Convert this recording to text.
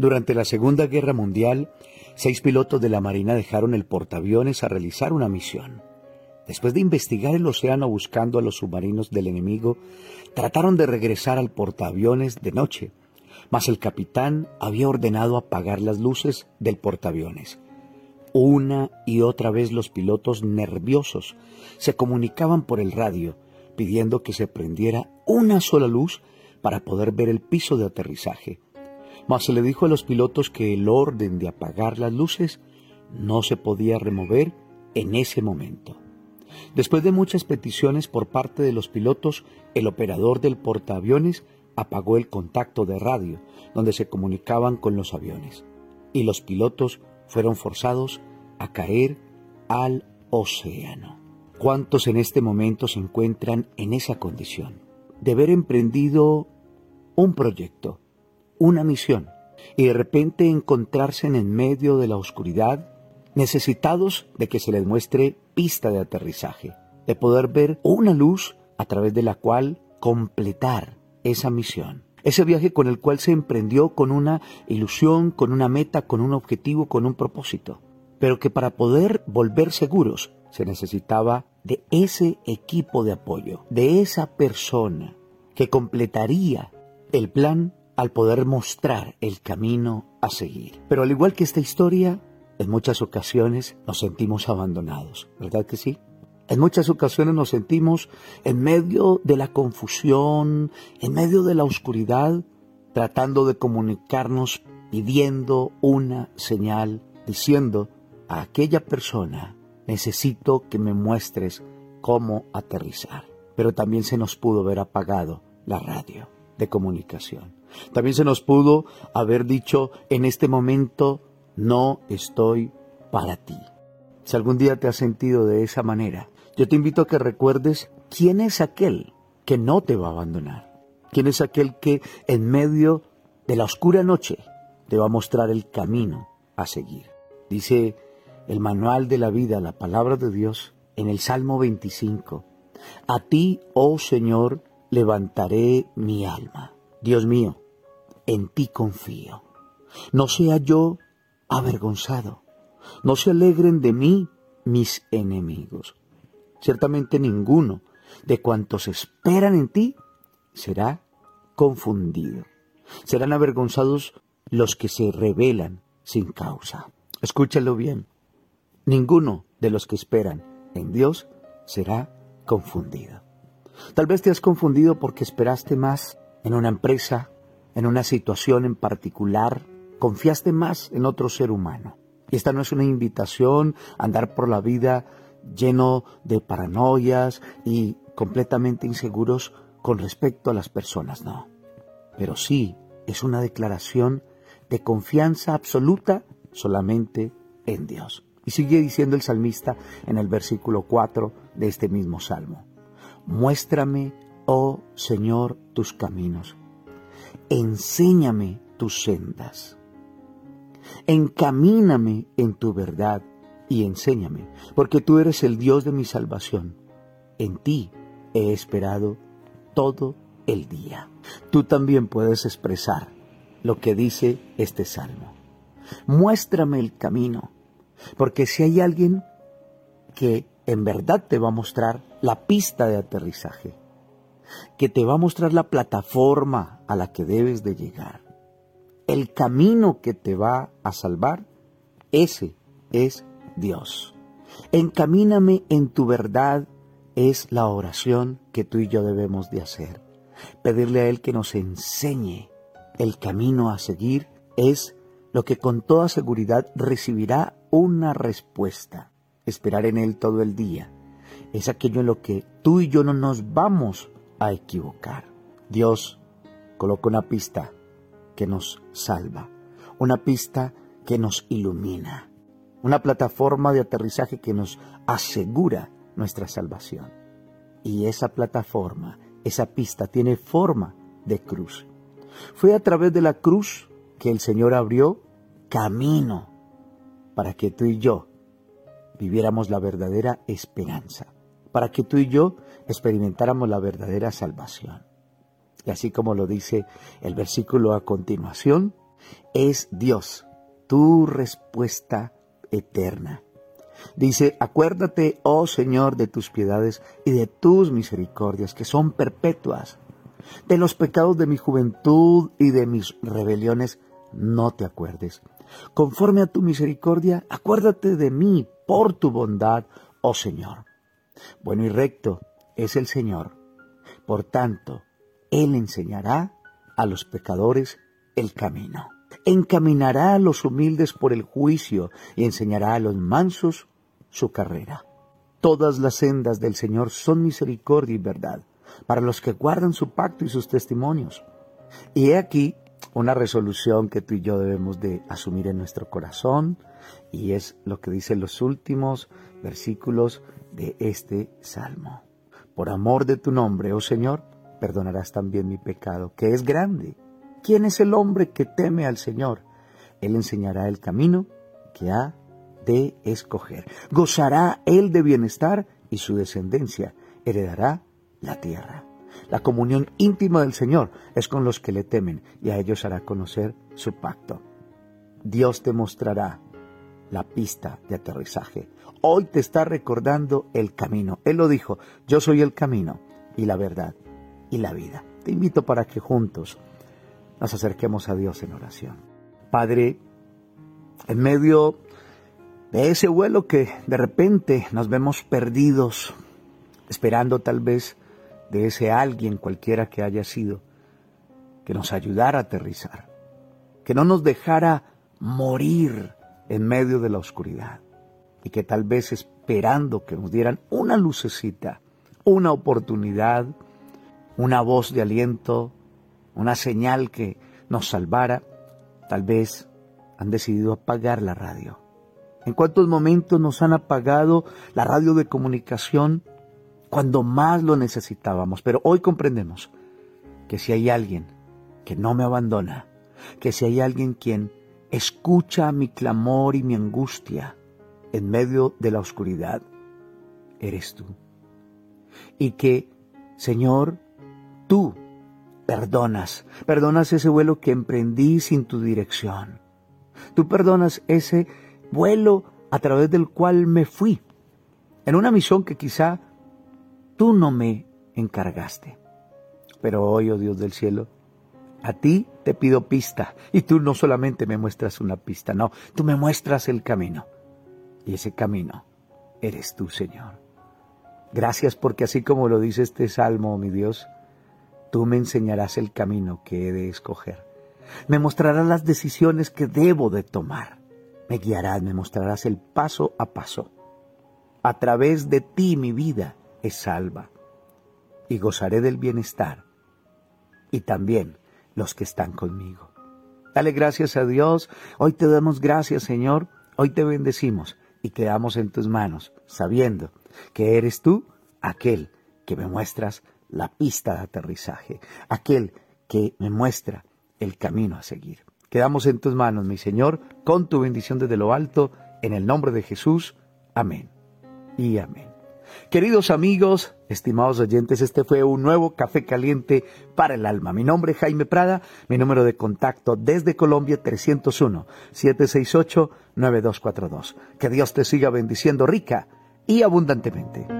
Durante la Segunda Guerra Mundial, seis pilotos de la Marina dejaron el portaaviones a realizar una misión. Después de investigar el océano buscando a los submarinos del enemigo, trataron de regresar al portaaviones de noche, mas el capitán había ordenado apagar las luces del portaaviones. Una y otra vez los pilotos nerviosos se comunicaban por el radio pidiendo que se prendiera una sola luz para poder ver el piso de aterrizaje. Mas se le dijo a los pilotos que el orden de apagar las luces no se podía remover en ese momento. Después de muchas peticiones por parte de los pilotos, el operador del portaaviones apagó el contacto de radio donde se comunicaban con los aviones y los pilotos fueron forzados a caer al océano. ¿Cuántos en este momento se encuentran en esa condición? De haber emprendido un proyecto, una misión, y de repente encontrarse en medio de la oscuridad, necesitados de que se les muestre pista de aterrizaje, de poder ver una luz a través de la cual completar esa misión. Ese viaje con el cual se emprendió con una ilusión, con una meta, con un objetivo, con un propósito. Pero que para poder volver seguros se necesitaba de ese equipo de apoyo, de esa persona que completaría el plan al poder mostrar el camino a seguir. Pero al igual que esta historia, en muchas ocasiones nos sentimos abandonados, ¿verdad que sí? En muchas ocasiones nos sentimos en medio de la confusión, en medio de la oscuridad, tratando de comunicarnos, pidiendo una señal, diciendo a aquella persona, necesito que me muestres cómo aterrizar. Pero también se nos pudo ver apagado la radio de comunicación. También se nos pudo haber dicho en este momento, no estoy para ti. Si algún día te has sentido de esa manera, yo te invito a que recuerdes quién es aquel que no te va a abandonar. ¿Quién es aquel que en medio de la oscura noche te va a mostrar el camino a seguir? Dice el manual de la vida, la palabra de Dios, en el Salmo 25. A ti, oh Señor, levantaré mi alma. Dios mío, en ti confío. No sea yo avergonzado. No se alegren de mí mis enemigos. Ciertamente ninguno de cuantos esperan en ti será confundido. Serán avergonzados los que se rebelan sin causa. Escúchalo bien. Ninguno de los que esperan en Dios será confundido. Tal vez te has confundido porque esperaste más en una empresa, en una situación en particular, confiaste más en otro ser humano. Y esta no es una invitación a andar por la vida lleno de paranoias y completamente inseguros con respecto a las personas, no. Pero sí es una declaración de confianza absoluta solamente en Dios. Y sigue diciendo el salmista en el versículo 4 de este mismo salmo. Muéstrame, oh Señor, tus caminos. Enséñame tus sendas. Encamíname en tu verdad y enséñame, porque tú eres el Dios de mi salvación. En ti he esperado todo el día. Tú también puedes expresar lo que dice este salmo. Muéstrame el camino, porque si hay alguien que en verdad te va a mostrar la pista de aterrizaje, que te va a mostrar la plataforma a la que debes de llegar, el camino que te va a salvar, ese es Dios. Encamíname en tu verdad es la oración que tú y yo debemos de hacer. Pedirle a Él que nos enseñe el camino a seguir es lo que con toda seguridad recibirá una respuesta. Esperar en Él todo el día es aquello en lo que tú y yo no nos vamos a equivocar. Dios coloca una pista que nos salva, una pista que nos ilumina una plataforma de aterrizaje que nos asegura nuestra salvación. Y esa plataforma, esa pista tiene forma de cruz. Fue a través de la cruz que el Señor abrió camino para que tú y yo viviéramos la verdadera esperanza, para que tú y yo experimentáramos la verdadera salvación. Y así como lo dice el versículo a continuación, Es Dios, tu respuesta eterna. Dice, acuérdate, oh Señor, de tus piedades y de tus misericordias, que son perpetuas. De los pecados de mi juventud y de mis rebeliones, no te acuerdes. Conforme a tu misericordia, acuérdate de mí por tu bondad, oh Señor. Bueno y recto es el Señor. Por tanto, Él enseñará a los pecadores el camino. Encaminará a los humildes por el juicio y enseñará a los mansos su carrera. Todas las sendas del Señor son misericordia y verdad para los que guardan su pacto y sus testimonios. Y he aquí una resolución que tú y yo debemos de asumir en nuestro corazón y es lo que dicen los últimos versículos de este salmo. Por amor de tu nombre, oh Señor, perdonarás también mi pecado, que es grande. ¿Quién es el hombre que teme al Señor? Él enseñará el camino que ha de escoger. Gozará él de bienestar y su descendencia heredará la tierra. La comunión íntima del Señor es con los que le temen y a ellos hará conocer su pacto. Dios te mostrará la pista de aterrizaje. Hoy te está recordando el camino. Él lo dijo, yo soy el camino y la verdad y la vida. Te invito para que juntos nos acerquemos a Dios en oración. Padre, en medio de ese vuelo que de repente nos vemos perdidos, esperando tal vez de ese alguien cualquiera que haya sido, que nos ayudara a aterrizar, que no nos dejara morir en medio de la oscuridad y que tal vez esperando que nos dieran una lucecita, una oportunidad, una voz de aliento, una señal que nos salvara, tal vez han decidido apagar la radio en cuántos momentos nos han apagado la radio de comunicación cuando más lo necesitábamos. Pero hoy comprendemos que si hay alguien que no me abandona, que si hay alguien quien escucha mi clamor y mi angustia en medio de la oscuridad, eres tú. Y que, Señor, tú perdonas, perdonas ese vuelo que emprendí sin tu dirección. Tú perdonas ese vuelo a través del cual me fui, en una misión que quizá tú no me encargaste. Pero hoy, oh Dios del cielo, a ti te pido pista y tú no solamente me muestras una pista, no, tú me muestras el camino. Y ese camino eres tú, Señor. Gracias porque así como lo dice este salmo, mi Dios, tú me enseñarás el camino que he de escoger. Me mostrarás las decisiones que debo de tomar. Me guiarás, me mostrarás el paso a paso. A través de ti mi vida es salva y gozaré del bienestar y también los que están conmigo. Dale gracias a Dios. Hoy te damos gracias, Señor. Hoy te bendecimos y quedamos en tus manos, sabiendo que eres tú aquel que me muestras la pista de aterrizaje, aquel que me muestra el camino a seguir. Quedamos en tus manos, mi Señor, con tu bendición desde lo alto, en el nombre de Jesús. Amén. Y amén. Queridos amigos, estimados oyentes, este fue un nuevo café caliente para el alma. Mi nombre es Jaime Prada, mi número de contacto desde Colombia 301-768-9242. Que Dios te siga bendiciendo rica y abundantemente.